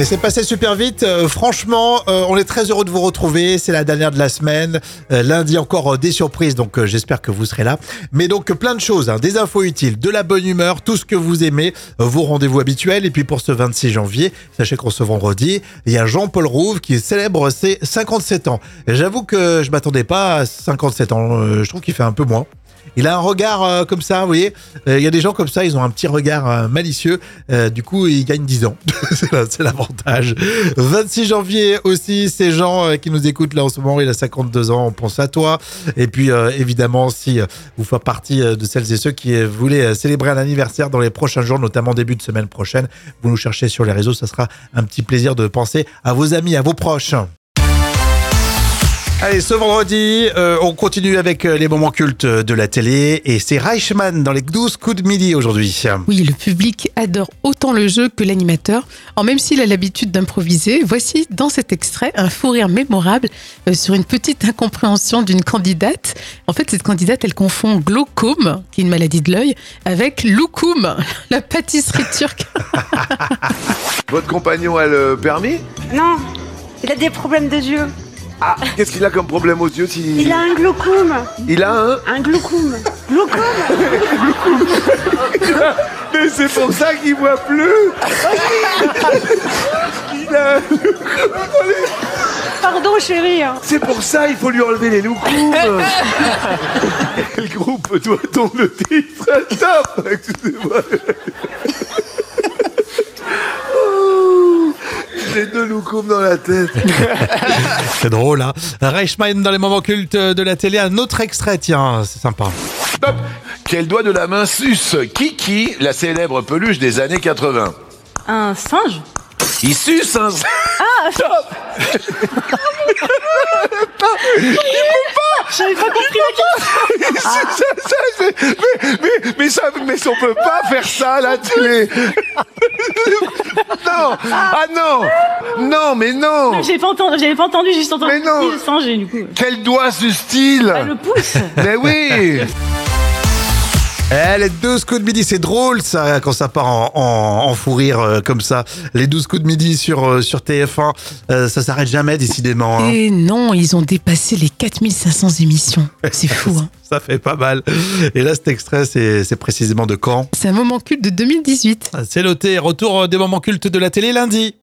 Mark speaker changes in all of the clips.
Speaker 1: Et c'est passé super vite. Euh, franchement, euh, on est très heureux de vous retrouver. C'est la dernière de la semaine. Euh, lundi encore euh, des surprises, donc euh, j'espère que vous serez là. Mais donc plein de choses, hein, des infos utiles, de la bonne humeur, tout ce que vous aimez, euh, vos rendez-vous habituels. Et puis pour ce 26 janvier, sachez qu'en ce vendredi, il y a Jean-Paul Rouve qui célèbre ses 57 ans. J'avoue que je m'attendais pas à 57 ans. Je trouve qu'il fait un peu moins. Il a un regard euh, comme ça, vous voyez. Euh, Il y a des gens comme ça, ils ont un petit regard euh, malicieux. Euh, du coup, ils gagnent 10 ans. c'est la- c'est l'avantage. 26 janvier aussi, ces gens qui nous écoutent là en ce moment, il a 52 ans, on pense à toi. Et puis, évidemment, si vous faites partie de celles et ceux qui voulaient célébrer un anniversaire dans les prochains jours, notamment début de semaine prochaine, vous nous cherchez sur les réseaux, ça sera un petit plaisir de penser à vos amis, à vos proches. Allez, ce vendredi, euh, on continue avec euh, les moments cultes de la télé et c'est Reichmann dans les 12 coups de midi aujourd'hui.
Speaker 2: Oui, le public adore autant le jeu que l'animateur. En même s'il a l'habitude d'improviser, voici dans cet extrait un fou rire mémorable euh, sur une petite incompréhension d'une candidate. En fait, cette candidate, elle confond glaucome, qui est une maladie de l'œil, avec loukoum, la pâtisserie turque.
Speaker 3: Votre compagnon a le permis?
Speaker 4: Non, il a des problèmes de yeux.
Speaker 3: Ah, qu'est-ce qu'il a comme problème aux yeux s'il...
Speaker 4: Il a un glaucome.
Speaker 3: Il a un
Speaker 4: Un glaucome. Glaucome
Speaker 3: Mais c'est pour ça qu'il voit plus Il a un-
Speaker 4: Pardon, chérie. hein.
Speaker 3: C'est pour ça il faut lui enlever les loukoums Quel groupe doit-on le titre? Top Excusez-moi Oh, J'ai deux loukoums dans la tête.
Speaker 1: C'est drôle, hein. Reichmann dans les moments cultes de la télé, un autre extrait, tiens, c'est sympa.
Speaker 3: Top Quel doigt de la main suce. Kiki, la célèbre peluche des années 80
Speaker 4: Un singe?
Speaker 3: Il suce un...
Speaker 4: J'avais pas compris la question.
Speaker 3: Ça, ça, c'est- mais, mais, mais, ça, mais on peut pas faire ça à la télé. non, ah non, non, mais non.
Speaker 4: J'avais pas entendu, j'avais pas entendu, j'ai juste entendu
Speaker 3: Mais non.
Speaker 4: le du coup.
Speaker 3: Quel doigt suce-t-il
Speaker 4: Le pouce.
Speaker 3: Mais oui.
Speaker 1: Eh, les 12 coups de midi, c'est drôle ça, quand ça part en, en, en fou rire euh, comme ça. Les 12 coups de midi sur, euh, sur TF1, euh, ça s'arrête jamais décidément. hein.
Speaker 2: Et non, ils ont dépassé les 4500 émissions. C'est fou, hein
Speaker 1: Ça fait pas mal. Et là, cet extrait, c'est c'est précisément de quand?
Speaker 2: C'est un moment culte de 2018.
Speaker 1: C'est noté, retour des moments cultes de la télé lundi.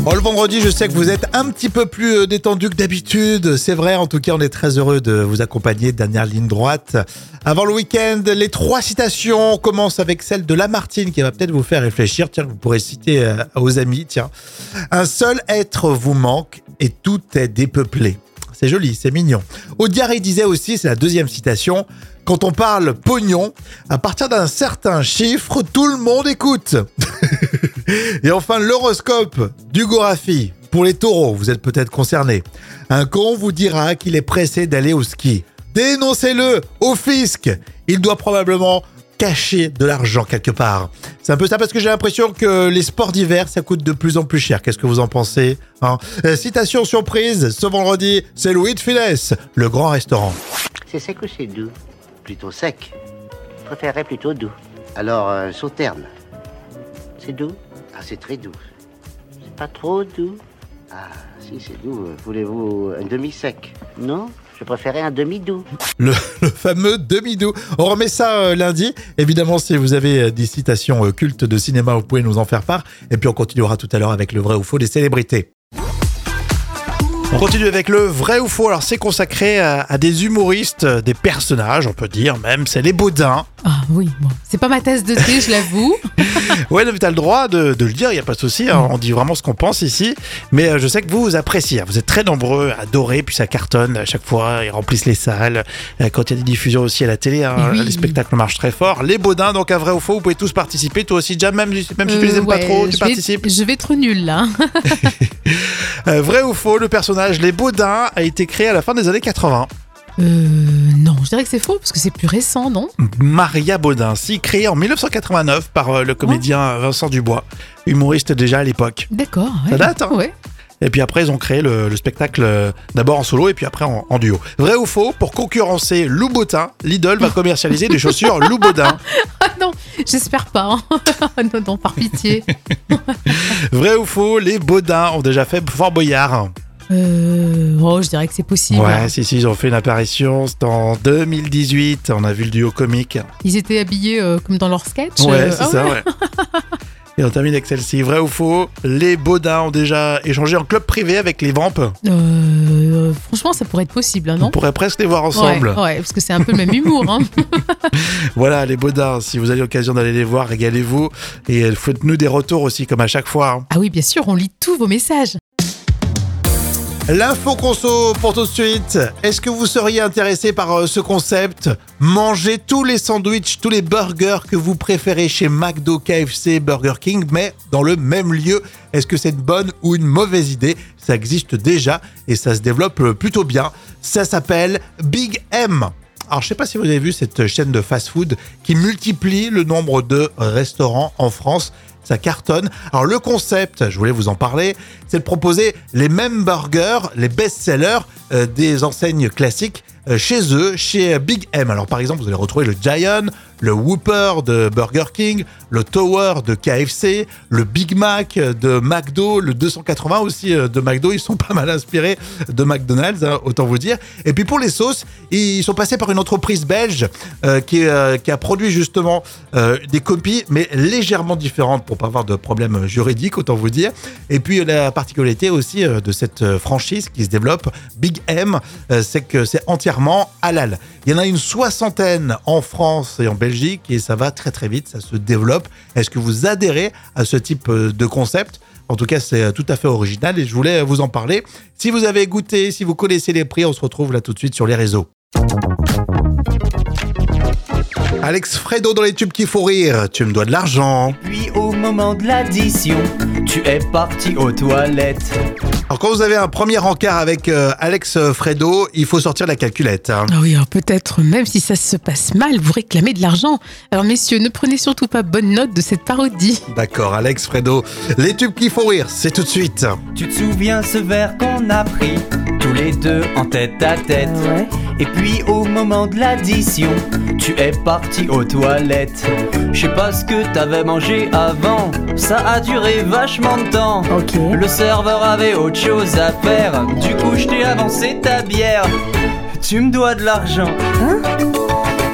Speaker 1: Bon, le vendredi, je sais que vous êtes un petit peu plus euh, détendu que d'habitude. C'est vrai, en tout cas, on est très heureux de vous accompagner. Dernière ligne droite. Avant le week-end, les trois citations. On commence avec celle de Lamartine qui va peut-être vous faire réfléchir. Tiens, vous pourrez citer euh, aux amis. Tiens. Un seul être vous manque et tout est dépeuplé. C'est joli, c'est mignon. Audiard disait aussi, c'est la deuxième citation, quand on parle pognon, à partir d'un certain chiffre, tout le monde écoute. Et enfin, l'horoscope d'Hugo Raffi. Pour les taureaux, vous êtes peut-être concernés. Un con vous dira qu'il est pressé d'aller au ski. Dénoncez-le au fisc. Il doit probablement cacher de l'argent quelque part. C'est un peu ça parce que j'ai l'impression que les sports d'hiver, ça coûte de plus en plus cher. Qu'est-ce que vous en pensez hein? Euh, Citation surprise, ce vendredi, c'est Louis de Finesse, le grand restaurant.
Speaker 5: C'est sec ou c'est doux? Plutôt sec. Je préférerais plutôt doux. Alors, euh, sauterne. C'est doux? Ah, c'est très doux. C'est pas trop doux Ah, si, c'est doux. Voulez-vous un demi-sec? Non Je préférais un demi-doux.
Speaker 1: le, le fameux demi-doux. On remet ça euh, lundi. Évidemment, si vous avez euh, des citations euh, cultes de cinéma, vous pouvez nous en faire part. Et puis on continuera tout à l'heure avec le vrai ou faux des célébrités. On continue avec le vrai ou faux. Alors c'est consacré à, à des humoristes, euh, des personnages, on peut dire même. C'est les Baudins.
Speaker 2: Ah oui, bon. c'est pas ma tasse de thé, je l'avoue.
Speaker 1: Ouais, mais t'as le droit de, de le dire, il n'y a pas de souci. hein. On dit vraiment ce qu'on pense ici. Mais euh, je sais que vous, vous appréciez. Vous êtes très nombreux à adorer, puis ça cartonne à chaque fois. Ils remplissent les salles. Euh, Quand il y a des diffusions aussi à la télé, hein,
Speaker 2: Oui.
Speaker 1: les spectacles marchent très fort. Les Baudins, donc un vrai ou faux, vous pouvez tous participer. Toi aussi, Jam, même, même si tu les
Speaker 2: Euh,
Speaker 1: aimes pas trop, tu
Speaker 2: je vais-
Speaker 1: participes.
Speaker 2: Je vais être nul là.
Speaker 1: Euh, vrai ou faux, le personnage Les Baudins a été créé à la fin des années 80.
Speaker 2: Euh, non, je dirais que c'est faux parce que c'est plus récent, non?
Speaker 1: Maria Baudin, si créée en 1989 par euh, le comédien Vincent Dubois, humoriste déjà à l'époque.
Speaker 2: D'accord.
Speaker 1: Ça
Speaker 2: ouais.
Speaker 1: date, hein?
Speaker 2: Ouais.
Speaker 1: Et puis après, ils ont créé le, le spectacle euh, d'abord en solo et puis après en, en duo. Vrai ou faux, pour concurrencer Louboutin, Lidl va commercialiser des chaussures Louboutin.
Speaker 2: Ah non, j'espère pas. hein. non, non, par pitié.
Speaker 1: Vrai ou faux, les Baudins ont déjà fait Fort Boyard
Speaker 2: Euh, oh, je dirais que c'est possible.
Speaker 1: Ouais, si, si, ils ont fait une apparition, c'était en 2018, on a vu le duo comique.
Speaker 2: Ils étaient habillés euh, comme dans leur sketch.
Speaker 1: Ouais,
Speaker 2: euh,
Speaker 1: c'est
Speaker 2: ah
Speaker 1: ça, ouais. Et on termine avec celle-ci. Vrai ou faux, les Baudins ont déjà échangé en club privé avec les Vampes.
Speaker 2: Euh, franchement, ça pourrait être possible, hein,
Speaker 1: On
Speaker 2: non
Speaker 1: pourrait presque les voir ensemble.
Speaker 2: Ouais, ouais, parce que c'est un peu le même humour. Hein.
Speaker 1: Voilà, les Baudins, si vous avez l'occasion d'aller les voir, régalez-vous. Et faites-nous des retours aussi, comme à chaque fois. hein.
Speaker 2: Ah oui, bien sûr, on lit tous vos messages.
Speaker 1: L'info conso pour tout de suite. Est-ce que vous seriez intéressé par euh, ce concept? Manger tous les sandwichs, tous les burgers que vous préférez chez McDo, KFC, Burger King, mais dans le même lieu. Est-ce que c'est une bonne ou une mauvaise idée? Ça existe déjà et ça se développe euh, plutôt bien. Ça s'appelle Big M. Alors, je sais pas si vous avez vu cette chaîne de fast-food qui multiplie le nombre de restaurants en France. Ça cartonne. Alors, le concept, je voulais vous en parler, c'est de proposer les mêmes burgers, les best-sellers euh, des enseignes classiques euh, chez eux, chez Big M. Alors, par exemple, vous allez retrouver le Giant, le Whopper de Burger King, le Tower de KFC, le Big Mac de McDo, le 280 aussi euh, de McDo. Ils sont pas mal inspirés de McDonald's, hein, autant vous dire. Et puis pour les sauces, ils sont passés par une entreprise belge euh, qui, euh, qui a produit justement des copies, mais légèrement différentes pour pas avoir de problème juridique, autant vous dire. Et puis la particularité aussi de cette franchise qui se développe, Big M, c'est que c'est entièrement halal. Il y en a une soixantaine en France et en Belgique et ça va très très vite, ça se développe. Est-ce que vous adhérez à ce type euh, de concept? En tout cas, c'est euh, tout à fait original et je voulais vous en parler. Si vous avez goûté, si vous connaissez les prix, on se retrouve là tout de suite sur les réseaux. Alex Fredo dans les tubes qui font rire. Tu me dois de l'argent.
Speaker 6: Puis au moment de l'addition, tu es parti aux toilettes.
Speaker 1: Alors quand vous avez un premier encart avec euh, Alex Fredo, il faut sortir la calculette. hein.
Speaker 2: Ah oui, alors peut-être, même si ça se passe mal, vous réclamez de l'argent. Alors messieurs, ne prenez surtout pas bonne note de cette parodie.
Speaker 1: D'accord, Alex Fredo. Les tubes qui font rire, c'est tout de suite.
Speaker 6: Tu te souviens ce verre qu'on a pris tous les deux en tête à tête. Et puis au moment de l'addition, tu es parti aux toilettes. Je sais pas ce que t'avais mangé avant, ça a duré vachement de temps.
Speaker 4: Ok.
Speaker 6: Le serveur avait autre chose à faire, du coup je t'ai avancé ta bière. Tu me dois de l'argent.
Speaker 4: Hein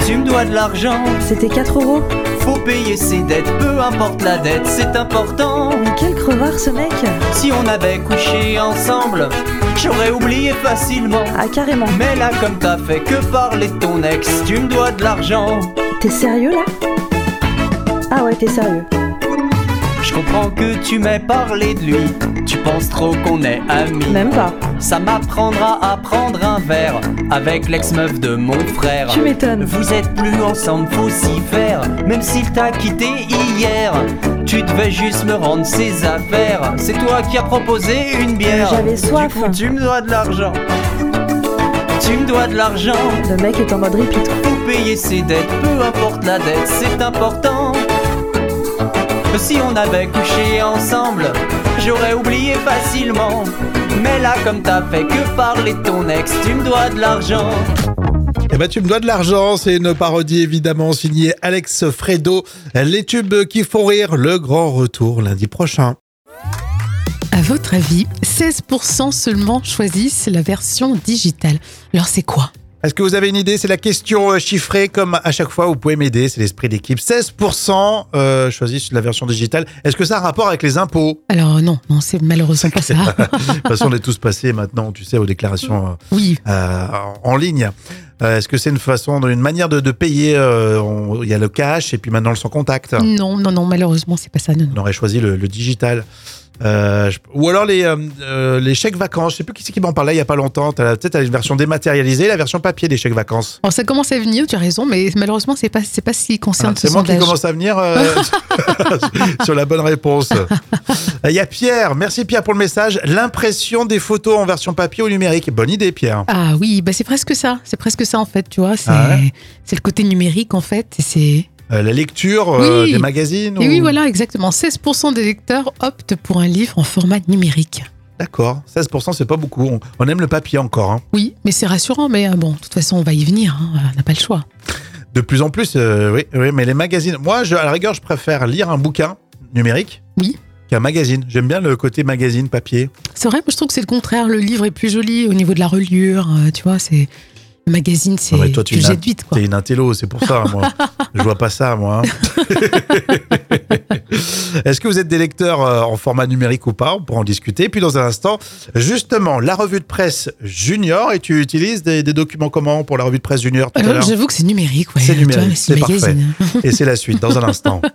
Speaker 6: Tu me dois de l'argent.
Speaker 4: C'était 4 euros
Speaker 6: Faut payer ses dettes, peu importe la dette, c'est important.
Speaker 4: Mais quel crevard ce mec
Speaker 6: Si on avait couché ensemble, j'aurais oublié facilement.
Speaker 4: Ah carrément.
Speaker 6: Mais là, comme t'as fait que parler de ton ex, tu me dois de l'argent.
Speaker 4: T'es sérieux là? Ah ouais, t'es sérieux.
Speaker 6: Je comprends que tu m'aies parlé de lui. Tu penses trop qu'on est amis.
Speaker 4: Même pas.
Speaker 6: Ça m'apprendra à prendre un verre avec l'ex-meuf de mon frère.
Speaker 4: Tu m'étonnes.
Speaker 6: Vous êtes plus ensemble, faut s'y faire. Même s'il t'a quitté hier, tu devais juste me rendre ses affaires. C'est toi qui as proposé une bière.
Speaker 4: J'avais soif.
Speaker 6: Du coup, tu me dois de l'argent. Tu me dois de l'argent.
Speaker 4: Le mec est en mode repeat.
Speaker 6: Faut payer ses dettes, peu importe la dette, c'est important. Si on avait couché ensemble, j'aurais oublié facilement. Mais là, comme t'as fait que parler de ton ex, tu me dois de l'argent.
Speaker 1: Eh ben, tu me dois de l'argent. C'est une parodie évidemment signée Alex Fredo. Les tubes qui font rire. Le grand retour lundi prochain.
Speaker 2: À votre avis, 16% seulement choisissent la version digitale. Alors c'est quoi?
Speaker 1: Est-ce que vous avez une idée? C'est la question euh, chiffrée comme à chaque fois. Vous pouvez m'aider. C'est l'esprit d'équipe. 16% euh, choisissent la version digitale. Est-ce que ça a un rapport avec les impôts?
Speaker 2: Alors non, non, c'est malheureusement pas ça.
Speaker 1: De toute façon, on est tous passés maintenant, tu sais, aux déclarations euh,
Speaker 2: Oui,
Speaker 1: euh, en ligne. Euh, Est-ce que c'est une façon, une manière de, de payer Il y a le cash et puis maintenant le sans contact?
Speaker 2: non, non, non, malheureusement c'est pas ça. Non, non.
Speaker 1: On aurait choisi le, le digital. Euh, je- ou alors les, euh, euh, les chèques vacances. Je sais plus qui c'est qui m'en parlait il y a pas longtemps. T'as peut-être une version dématérialisée, la version papier des chèques vacances.
Speaker 2: Ça commence à venir, tu as raison, mais malheureusement c'est pas, c'est pas qui concerne
Speaker 1: Ah,
Speaker 2: ce
Speaker 1: c'est moi qui commence à venir euh, sur la bonne réponse. Il y a Pierre. Merci Pierre pour le message. L'impression des photos en version papier ou numérique. Bonne idée Pierre.
Speaker 2: Ah oui, bah c'est presque ça. C'est presque ça en fait, tu vois. C'est
Speaker 1: Ah ouais
Speaker 2: c'est le côté numérique en fait. C'est
Speaker 1: Euh, la lecture euh,
Speaker 2: Oui.
Speaker 1: des magazines.
Speaker 2: et
Speaker 1: ou-
Speaker 2: oui voilà exactement. 16% des lecteurs optent pour un livre en format numérique.
Speaker 1: D'accord. 16%, c'est pas beaucoup. On, on aime le papier encore. hein.
Speaker 2: Oui, mais c'est rassurant. Mais euh, bon, de toute façon on va y venir. hein, On n'a pas le choix.
Speaker 1: De plus en plus, oui, oui, mais les magazines. Moi, je, à la rigueur, je préfère lire un bouquin numérique
Speaker 2: Oui.
Speaker 1: qu'un magazine. J'aime bien le côté magazine papier.
Speaker 2: C'est vrai, moi je trouve que c'est le contraire. Le livre est plus joli au niveau de la reliure. tu vois, c'est. Le magazine, c'est.
Speaker 1: Ah ouais,
Speaker 2: jettes vite, quoi.
Speaker 1: T'es une intello, c'est pour ça, moi. Je vois pas ça, moi. hein. Est-ce que vous êtes des lecteurs euh, en format numérique ou pas? On pourra en discuter. Puis dans un instant, justement, la revue de presse junior. Et tu utilises des, des documents comment pour la revue de presse junior tout l'heure?
Speaker 2: J'avoue que c'est numérique, ouais.
Speaker 1: C'est numérique, c'est parfait.
Speaker 2: magazine.
Speaker 1: Et c'est la suite dans un instant.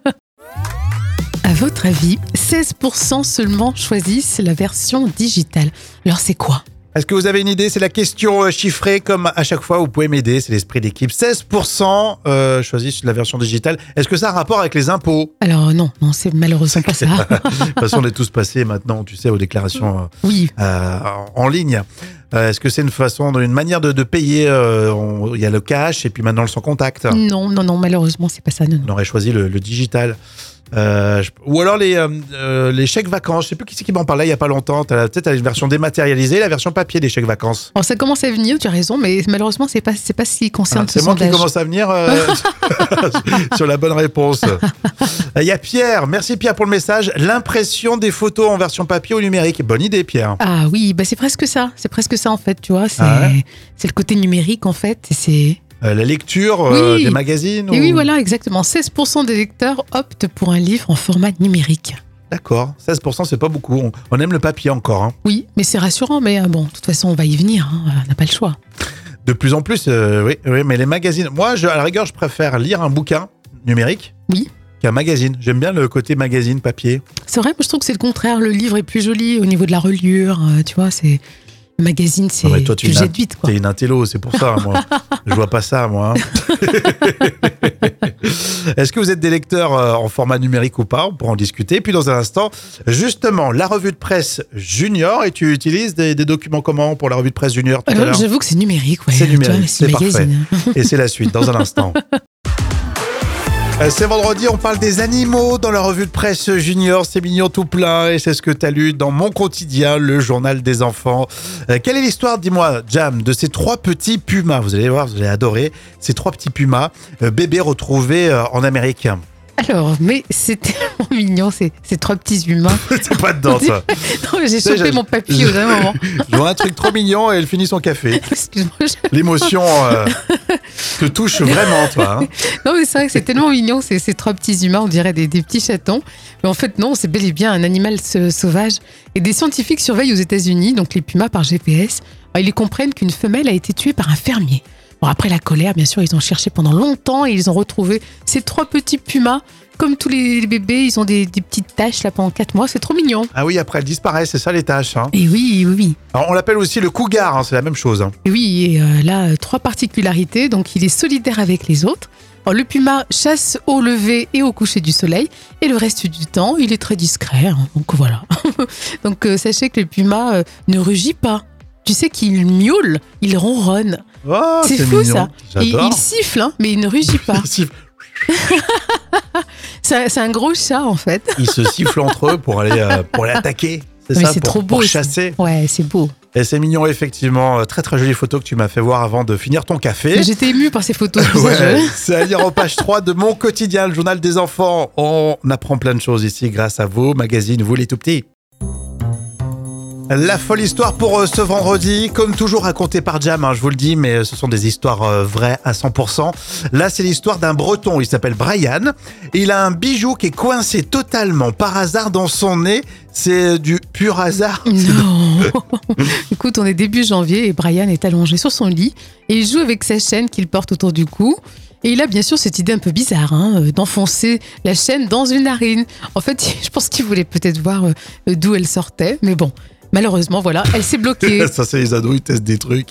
Speaker 2: À votre avis, 16% seulement choisissent la version digitale. Alors c'est quoi?
Speaker 1: Est-ce que vous avez une idée? C'est la question euh, chiffrée, comme à chaque fois, vous pouvez m'aider, c'est l'esprit d'équipe. 16% euh, choisissent la version digitale. Est-ce que ça a un rapport avec les impôts?
Speaker 2: Alors non, non, c'est malheureusement pas ça.
Speaker 1: De toute façon, on est tous passés maintenant, tu sais, aux déclarations euh,
Speaker 2: Oui,
Speaker 1: euh, en ligne. Euh, Est-ce que c'est une façon, une manière de, de payer euh, on- Il y a le cash et puis maintenant le sans contact?
Speaker 2: non, non, non, malheureusement c'est pas ça. Non, non.
Speaker 1: On aurait choisi le, le digital. Euh, je- ou alors les, euh, euh, les chèques vacances. Je sais plus qui c'est qui m'en parlait il y a pas longtemps. Peut-être une version dématérialisée, la version papier des chèques vacances.
Speaker 2: Alors ça commence à venir, tu as raison, mais malheureusement c'est pas, c'est pas ce qui concerne
Speaker 1: Ah,
Speaker 2: ce
Speaker 1: c'est moi qui commence à venir euh, sur la bonne réponse. Il y a Pierre. Merci Pierre pour le message. L'impression des photos en version papier ou numérique. Bonne idée Pierre.
Speaker 2: Ah oui, bah c'est presque ça, c'est presque ça en fait, tu vois. C'est
Speaker 1: Ah ouais
Speaker 2: le côté numérique en fait. C'est
Speaker 1: la lecture euh,
Speaker 2: Oui.
Speaker 1: des magazines.
Speaker 2: et
Speaker 1: ou-
Speaker 2: oui voilà exactement. 16% des lecteurs optent pour un livre en format numérique.
Speaker 1: D'accord. 16%, c'est pas beaucoup. On, aime le papier encore. hein.
Speaker 2: Oui, mais c'est rassurant. Mais euh, bon, de toute façon on va y venir. hein, on n'a pas le choix.
Speaker 1: De plus en plus, euh, oui, oui, mais les magazines. Moi, je, à la rigueur, je préfère lire un bouquin numérique
Speaker 2: Oui.
Speaker 1: qu'un magazine. J'aime bien le côté magazine papier.
Speaker 2: C'est vrai, moi je trouve que c'est le contraire. Le livre est plus joli au niveau de la reliure. euh, tu vois, c'est magazine, c'est
Speaker 1: Ah ouais, toi, tu
Speaker 2: jettes vite quoi.
Speaker 1: Une intello, c'est pour ça, moi. je vois pas ça, moi. hein. Est-ce que vous êtes des lecteurs euh, en format numérique ou pas? On pourra en discuter. Puis dans un instant, justement, la revue de presse junior. Et tu utilises des, des documents comment pour la revue de presse junior l'heure?
Speaker 2: J'avoue que c'est numérique, ouais.
Speaker 1: C'est numérique, c'est
Speaker 2: magazine.
Speaker 1: Et c'est la suite dans un instant. Euh, C'est vendredi, on parle des animaux dans la revue de presse junior. C'est mignon tout plein et c'est ce que tu as lu dans mon quotidien, le journal des enfants. Euh, quelle est l'histoire, dis-moi, Jam, de ces trois petits pumas? Vous allez voir, vous allez adorer. Ces trois petits pumas, euh, bébés retrouvés en Amérique.
Speaker 2: Alors, mais c'est tellement mignon, ces, ces trois petits humains.
Speaker 1: c'est pas dedans, ça.
Speaker 2: Non, mais j'ai chopé mon papier au dernier moment.
Speaker 1: Je vois un truc trop mignon et elle finit son café.
Speaker 2: Excuse-moi. je-
Speaker 1: L'émotion euh, te touche vraiment, toi. hein.
Speaker 2: Non, mais c'est vrai que c'est tellement mignon, ces, ces trois petits humains, on dirait des, des petits chatons. Mais en fait, non, c'est bel et bien un animal sa- sauvage. Et des scientifiques surveillent aux États-Unis, donc les pumas par GPS. Ah, Ils comprennent qu'une femelle a été tuée par un fermier. Bon, après la colère, bien sûr, ils ont cherché pendant longtemps et ils ont retrouvé ces trois petits pumas. Comme tous les bébés, ils ont des, des petites taches là pendant quatre mois. C'est trop mignon.
Speaker 1: Ah oui, après elle disparaît, c'est ça les tâches. hein.
Speaker 2: Et oui, oui, oui.
Speaker 1: Alors, on l'appelle aussi le cougar, hein, c'est la même chose. hein.
Speaker 2: Et oui, et euh, là, euh, trois particularités. Donc, il est solidaire avec les autres. Alors, le puma chasse au lever et au coucher du soleil. Et le reste du temps, il est très discret. donc, voilà. donc, euh, sachez que le puma euh, ne rugit pas. Tu sais qu'il miaule, il ronronne.
Speaker 1: Oh,
Speaker 2: c'est fou,
Speaker 1: mignon.
Speaker 2: ça. Il, il siffle, hein, mais il ne rugit pas.
Speaker 1: Il siffle-
Speaker 2: C'est un- gros chat, en fait.
Speaker 1: Ils se sifflent entre eux pour aller, euh, pour aller attaquer. C'est ça, pour,
Speaker 2: trop beau,
Speaker 1: pour chasser.
Speaker 2: Ouais, c'est beau.
Speaker 1: Et c'est mignon, effectivement. Euh, Très, très jolie photo que tu m'as fait voir avant de finir ton café.
Speaker 2: J'étais émue par ces photos.
Speaker 1: Ouais, c'est à lire en page 3 de mon quotidien, le journal des enfants. On apprend plein de choses ici grâce à vos magazines, vous les tout petits. La folle histoire pour euh, ce vendredi, comme toujours racontée par Jam, hein, je vous le dis, mais euh, ce sont des histoires euh, vraies à 100%. Là, c'est l'histoire d'un breton, il s'appelle Brian. Il a un bijou qui est coincé totalement par hasard dans son nez. C'est du pur hasard.
Speaker 2: Non. Écoute, on est début janvier et Brian est allongé sur son lit et il joue avec sa chaîne qu'il porte autour du cou. Et il a bien sûr cette idée un peu bizarre hein, d'enfoncer la chaîne dans une narine. En fait, je pense qu'il voulait peut-être voir d'où elle sortait, mais bon, malheureusement, voilà, elle s'est bloquée.
Speaker 1: Ça, c'est les ados, ils testent des trucs.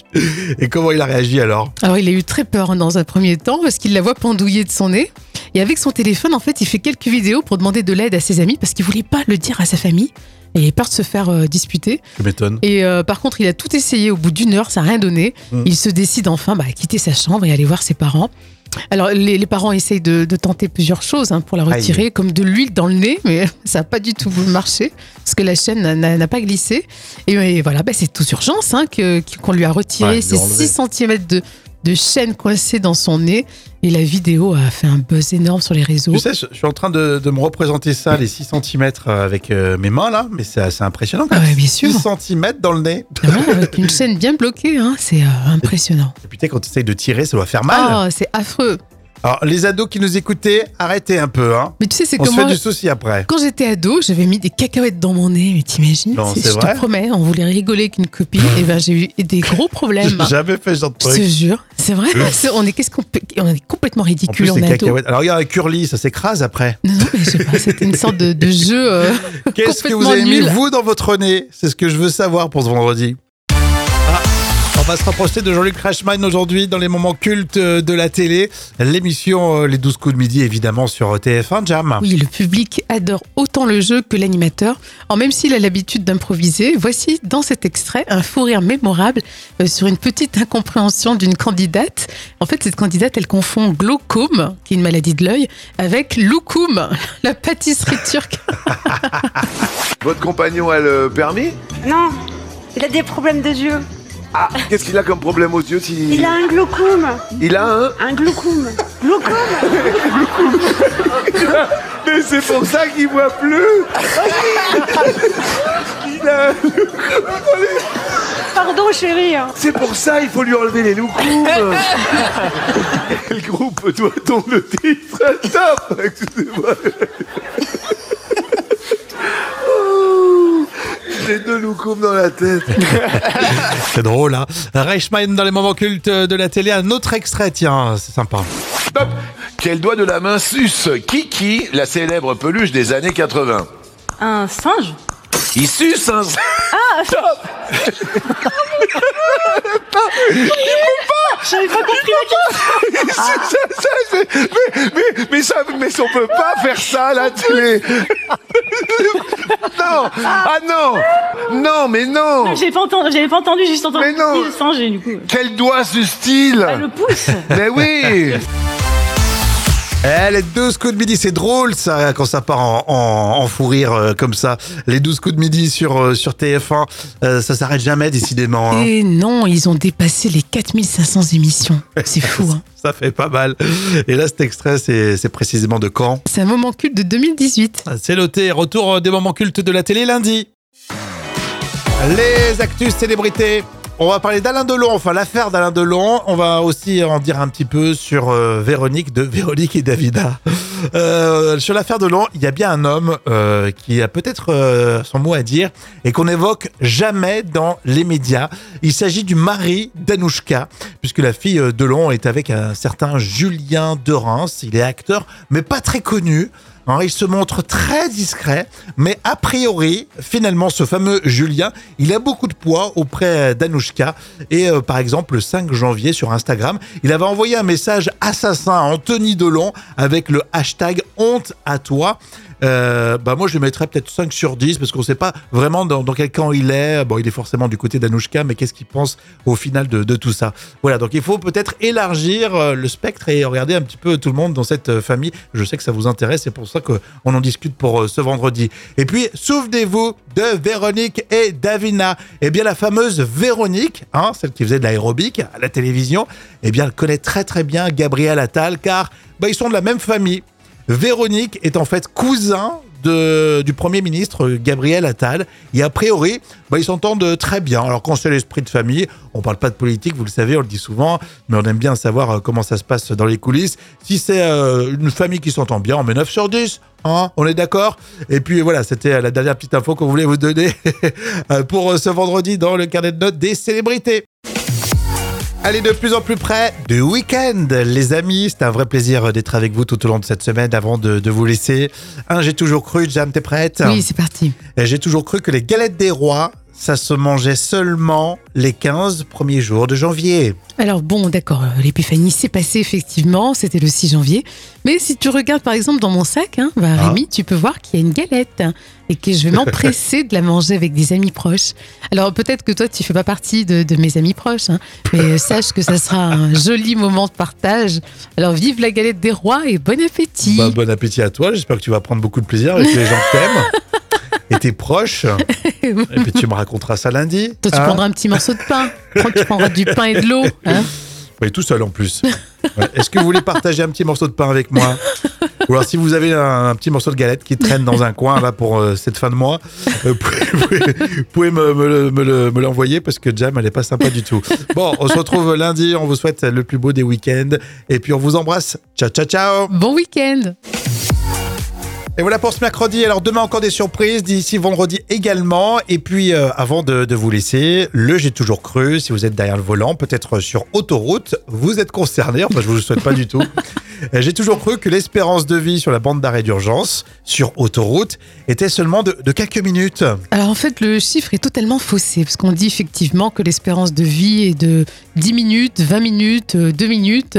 Speaker 1: Et comment il a réagi alors?
Speaker 2: Alors, il a eu très peur hein, dans un premier temps parce qu'il la voit pendouiller de son nez. Et avec son téléphone, en fait, il fait quelques vidéos pour demander de l'aide à ses amis parce qu'il voulait pas le dire à sa famille. Et il avait peur de se faire euh, disputer.
Speaker 1: Je m'étonne.
Speaker 2: Et euh, par contre, il a tout essayé. Au bout d'une heure, ça n'a rien donné.
Speaker 1: Mm.
Speaker 2: Il se décide enfin bah, à quitter sa chambre et aller voir ses parents. Alors, les, les parents essayent de, de tenter plusieurs choses hein, pour la retirer, comme de l'huile dans le nez, mais ça n'a pas du tout marché parce que la chaîne n'a- pas glissé. Et, et voilà, bah, c'est toute urgence hein, qu'on lui a retiré
Speaker 1: Ouais,
Speaker 2: ces
Speaker 1: l'ont enlevé.
Speaker 2: 6 cm de, de chaîne coincée dans son nez. Et la vidéo a fait un buzz énorme sur les réseaux.
Speaker 1: Tu sais, je je suis en train de, de me représenter ça, les 6 cm avec euh, mes mains là, mais c'est assez impressionnant quand
Speaker 2: Ah
Speaker 1: même.
Speaker 2: ouais, bien sûr.
Speaker 1: 6 cm dans le nez.
Speaker 2: Ah ouais, avec une chaîne bien bloquée, hein, c'est euh, impressionnant.
Speaker 1: Et putain, quand tu essayes de tirer, ça doit faire mal.
Speaker 2: Oh, c'est affreux.
Speaker 1: Alors, les ados qui nous écoutaient, arrêtez un peu, hein.
Speaker 2: Mais tu sais, c'est
Speaker 1: On se fait du souci après.
Speaker 2: quand j'étais ado, j'avais mis des cacahuètes dans mon nez. Mais t'imagines
Speaker 1: Non,
Speaker 2: C'est-
Speaker 1: c'est
Speaker 2: Je
Speaker 1: vrai
Speaker 2: te promets, on voulait rigoler avec une copine. et ben, j'ai eu des gros problèmes.
Speaker 1: J'ai jamais fait ce genre de
Speaker 2: Je te
Speaker 1: truc.
Speaker 2: jure, c'est vrai. C'est- On est, qu'est-ce qu'on peut- on est complètement
Speaker 1: En plus,
Speaker 2: ridicule, on
Speaker 1: les
Speaker 2: est ado.
Speaker 1: cacahuètes. Alors, regarde, un curly, ça s'écrase après.
Speaker 2: Non, non, mais je sais pas, c'était une sorte de, de jeu. euh,
Speaker 1: Qu'est-ce que vous
Speaker 2: Complètement
Speaker 1: avez mis,
Speaker 2: nul.
Speaker 1: vous, dans votre nez? C'est ce que je veux savoir pour ce vendredi. On va se rapprocher de Jean-Luc Reichmann aujourd'hui dans les moments cultes euh, de la télé. L'émission euh, Les 12 coups de midi, évidemment, sur euh, TF1, Jam.
Speaker 2: Oui, le public adore autant le jeu que l'animateur. Alors, même s'il a l'habitude d'improviser, voici dans cet extrait un fou rire mémorable sur une petite incompréhension d'une candidate. En fait, cette candidate, elle confond glaucome, qui est une maladie de l'œil, avec loukoum, la pâtisserie turque.
Speaker 3: Votre compagnon a le permis?
Speaker 4: Non, il a des problèmes de yeux.
Speaker 3: Ah, qu'est-ce qu'il a comme problème aux yeux si...
Speaker 4: Il a un glaucome.
Speaker 3: Il a un
Speaker 4: Un glaucome. Glaucome
Speaker 3: Mais c'est pour ça qu'il voit plus Il a...
Speaker 4: Pardon, chérie. hein.
Speaker 3: C'est pour ça il faut lui enlever les loukoums Quel groupe doit-on le titre Top Excusez-moi Oh, J'ai deux loukoums dans la tête.
Speaker 1: C'est drôle, hein Reichmann dans les moments cultes de la télé. Un autre extrait, tiens, c'est sympa.
Speaker 7: Top Quel doigt de la main suce Kiki, la célèbre peluche des années 80
Speaker 4: Un singe
Speaker 7: Il suce un...
Speaker 4: J'avais pas compris la question.
Speaker 3: Ça, mais, mais, mais, ça, mais on peut pas faire ça à la télé Non Ah non Non, mais non
Speaker 4: J'avais pas entendu, j'avais pas entendu, j'ai juste entendu
Speaker 3: Mais non.
Speaker 4: singe du coup.
Speaker 3: Quel doigt suce-t-il
Speaker 4: Bah, le pouce.
Speaker 3: Mais oui
Speaker 1: Eh, les 12 coups de midi, c'est drôle ça, quand ça part en, en, en fou rire euh, comme ça. Les 12 coups de midi sur, euh, sur TF1, euh, ça s'arrête jamais décidément. hein.
Speaker 2: Et non, ils ont dépassé les 4500 émissions. C'est fou, hein.
Speaker 1: Ça fait pas mal. Et là, cet extrait, c'est c'est précisément de quand?
Speaker 2: C'est un moment culte de 2018.
Speaker 1: C'est noté, retour des moments cultes de la télé lundi. Les actus célébrités. On va parler d'Alain Delon, enfin l'affaire d'Alain Delon. On va aussi en dire un petit peu sur euh, Véronique de Véronique et Davida. Euh, sur l'affaire Delon, il y a bien un homme euh, qui a peut-être son mot à dire et qu'on n'évoque jamais dans les médias. Il s'agit du mari d'Anouchka, puisque la fille Delon est avec un certain Julien de Reims. Il est acteur, mais pas très connu. Alors, il se montre très discret, mais a priori, finalement, ce fameux Julien, il a beaucoup de poids auprès d'Anouchka. Et euh, par exemple, le 5 janvier sur Instagram, il avait envoyé un message assassin à Anthony Delon avec le hashtag honte à toi. Euh, bah moi je lui mettrais peut-être 5 sur 10 parce qu'on sait pas vraiment dans, quel camp il est. Bon, il est forcément du côté d'Anouchka, mais qu'est-ce qu'il pense au final de, tout ça? Voilà, donc il faut peut-être élargir euh, le spectre et regarder un petit peu tout le monde dans cette euh, famille. Je sais que ça vous intéresse, c'est pour ça qu'on en discute pour ce vendredi. Et puis, souvenez-vous de Véronique et Davina. Eh bien, la fameuse Véronique, hein, celle qui faisait de l'aérobic à la télévision, eh bien, elle connaît très très bien Gabriel Attal car bah, ils sont de la même famille. Véronique est en fait cousin de, du Premier ministre Gabriel Attal. Et a priori, bah, ils s'entendent très bien. Alors quand c'est l'esprit de famille, on parle pas de politique, vous le savez, on le dit souvent, mais on aime bien savoir euh, comment ça se passe dans les coulisses. Si c'est euh, une famille qui s'entend bien, on met 9 sur 10. Hein, on est d'accord Et puis voilà, c'était la dernière petite info qu'on voulait vous donner euh, pour euh, ce vendredi dans le carnet de notes des célébrités. Allez, de plus en plus près du week-end, les amis. C'est un vrai plaisir d'être avec vous tout au long de cette semaine avant de, de vous laisser. Un, j'ai toujours cru, Jam, t'es prête?
Speaker 2: Oui, c'est parti.
Speaker 1: J'ai toujours cru que les galettes des rois, ça se mangeait seulement les 15 premiers jours de janvier.
Speaker 2: Alors bon, d'accord, euh, l'épiphanie s'est passée effectivement, c'était le 6 janvier. Mais si tu regardes par exemple dans mon sac, hein, bah,
Speaker 1: Ah.
Speaker 2: Rémi, tu peux voir qu'il y a une galette hein, et que je vais m'empresser de la manger avec des amis proches. Alors peut-être que toi, tu fais pas partie de, de mes amis proches, hein, mais euh, sache que ça sera un joli moment de partage. Alors vive la galette des rois et bon appétit.
Speaker 1: Bah, bon appétit à toi, j'espère que tu vas prendre beaucoup de plaisir avec les gens que t'aimes. Et tes proches. Et puis tu me raconteras ça lundi.
Speaker 2: Toi, tu
Speaker 1: hein.
Speaker 2: prendras un petit morceau de pain. Prends- Tu prendras du pain et de l'eau. hein.
Speaker 1: Oui, tout seul en plus. Ouais. Est-ce que vous voulez partager un petit morceau de pain avec moi Ou alors si vous avez un, un petit morceau de galette qui traîne dans un coin là pour euh, cette fin de mois, euh, vous pouvez, vous pouvez me, me le- me me l'envoyer parce que Jam elle est pas sympa du tout. Bon, on se retrouve lundi, on vous souhaite le plus beau des week-ends et puis on vous embrasse. Ciao ciao ciao
Speaker 2: Bon week-end
Speaker 1: Et voilà pour ce mercredi. Alors demain encore des surprises, d'ici vendredi également. Et puis euh, avant de, de vous laisser, le j'ai toujours cru, si vous êtes derrière le volant, peut-être sur autoroute, vous êtes concerné, enfin je vous le souhaite pas du tout. Euh, J'ai toujours cru que l'espérance de vie sur la bande d'arrêt d'urgence, sur autoroute, était seulement de, de quelques minutes.
Speaker 2: Alors en fait, le chiffre est totalement faussé, parce qu'on dit effectivement que l'espérance de vie est de 10 minutes, 20 minutes, euh, 2 minutes,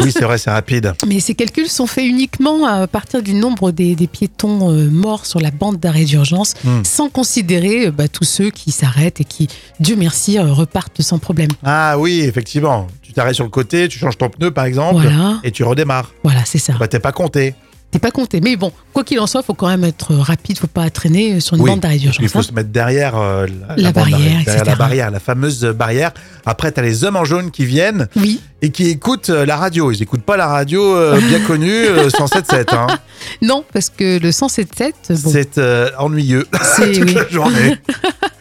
Speaker 1: Oui, c'est vrai, c'est rapide.
Speaker 2: mais ces calculs sont faits uniquement à partir du nombre des, des piétons euh, morts sur la bande d'arrêt d'urgence,
Speaker 1: Hmm.
Speaker 2: sans considérer euh, bah, tous ceux qui s'arrêtent et qui, Dieu merci, euh, repartent sans problème.
Speaker 1: Ah oui, effectivement. Tu t'arrêtes sur le côté, tu changes ton pneu par exemple,
Speaker 2: Voilà,
Speaker 1: et tu redémarres.
Speaker 2: voilà, c'est ça.
Speaker 1: Bah t'es pas compté.
Speaker 2: T'es pas compté. Mais bon, quoi qu'il en soit, faut quand même être rapide, faut pas traîner sur une
Speaker 1: Oui,
Speaker 2: bande
Speaker 1: qu'il
Speaker 2: d'urgence.
Speaker 1: faut
Speaker 2: hein.
Speaker 1: se mettre derrière euh, la,
Speaker 2: barrière,
Speaker 1: derrière la barrière, la fameuse barrière. Après, tu as les hommes en jaune qui viennent
Speaker 2: Oui,
Speaker 1: et qui écoutent euh, la radio. Ils écoutent pas la radio euh, bien connue, euh, 107.7. Hein.
Speaker 2: non, parce que le 107.7, bon,
Speaker 1: C'est ennuyeux
Speaker 2: c'est
Speaker 1: toute
Speaker 2: oui.
Speaker 1: la journée.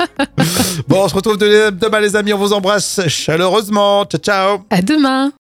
Speaker 1: bon, on se retrouve de- demain, les amis. On vous embrasse chaleureusement. Ciao, ciao.
Speaker 2: À demain.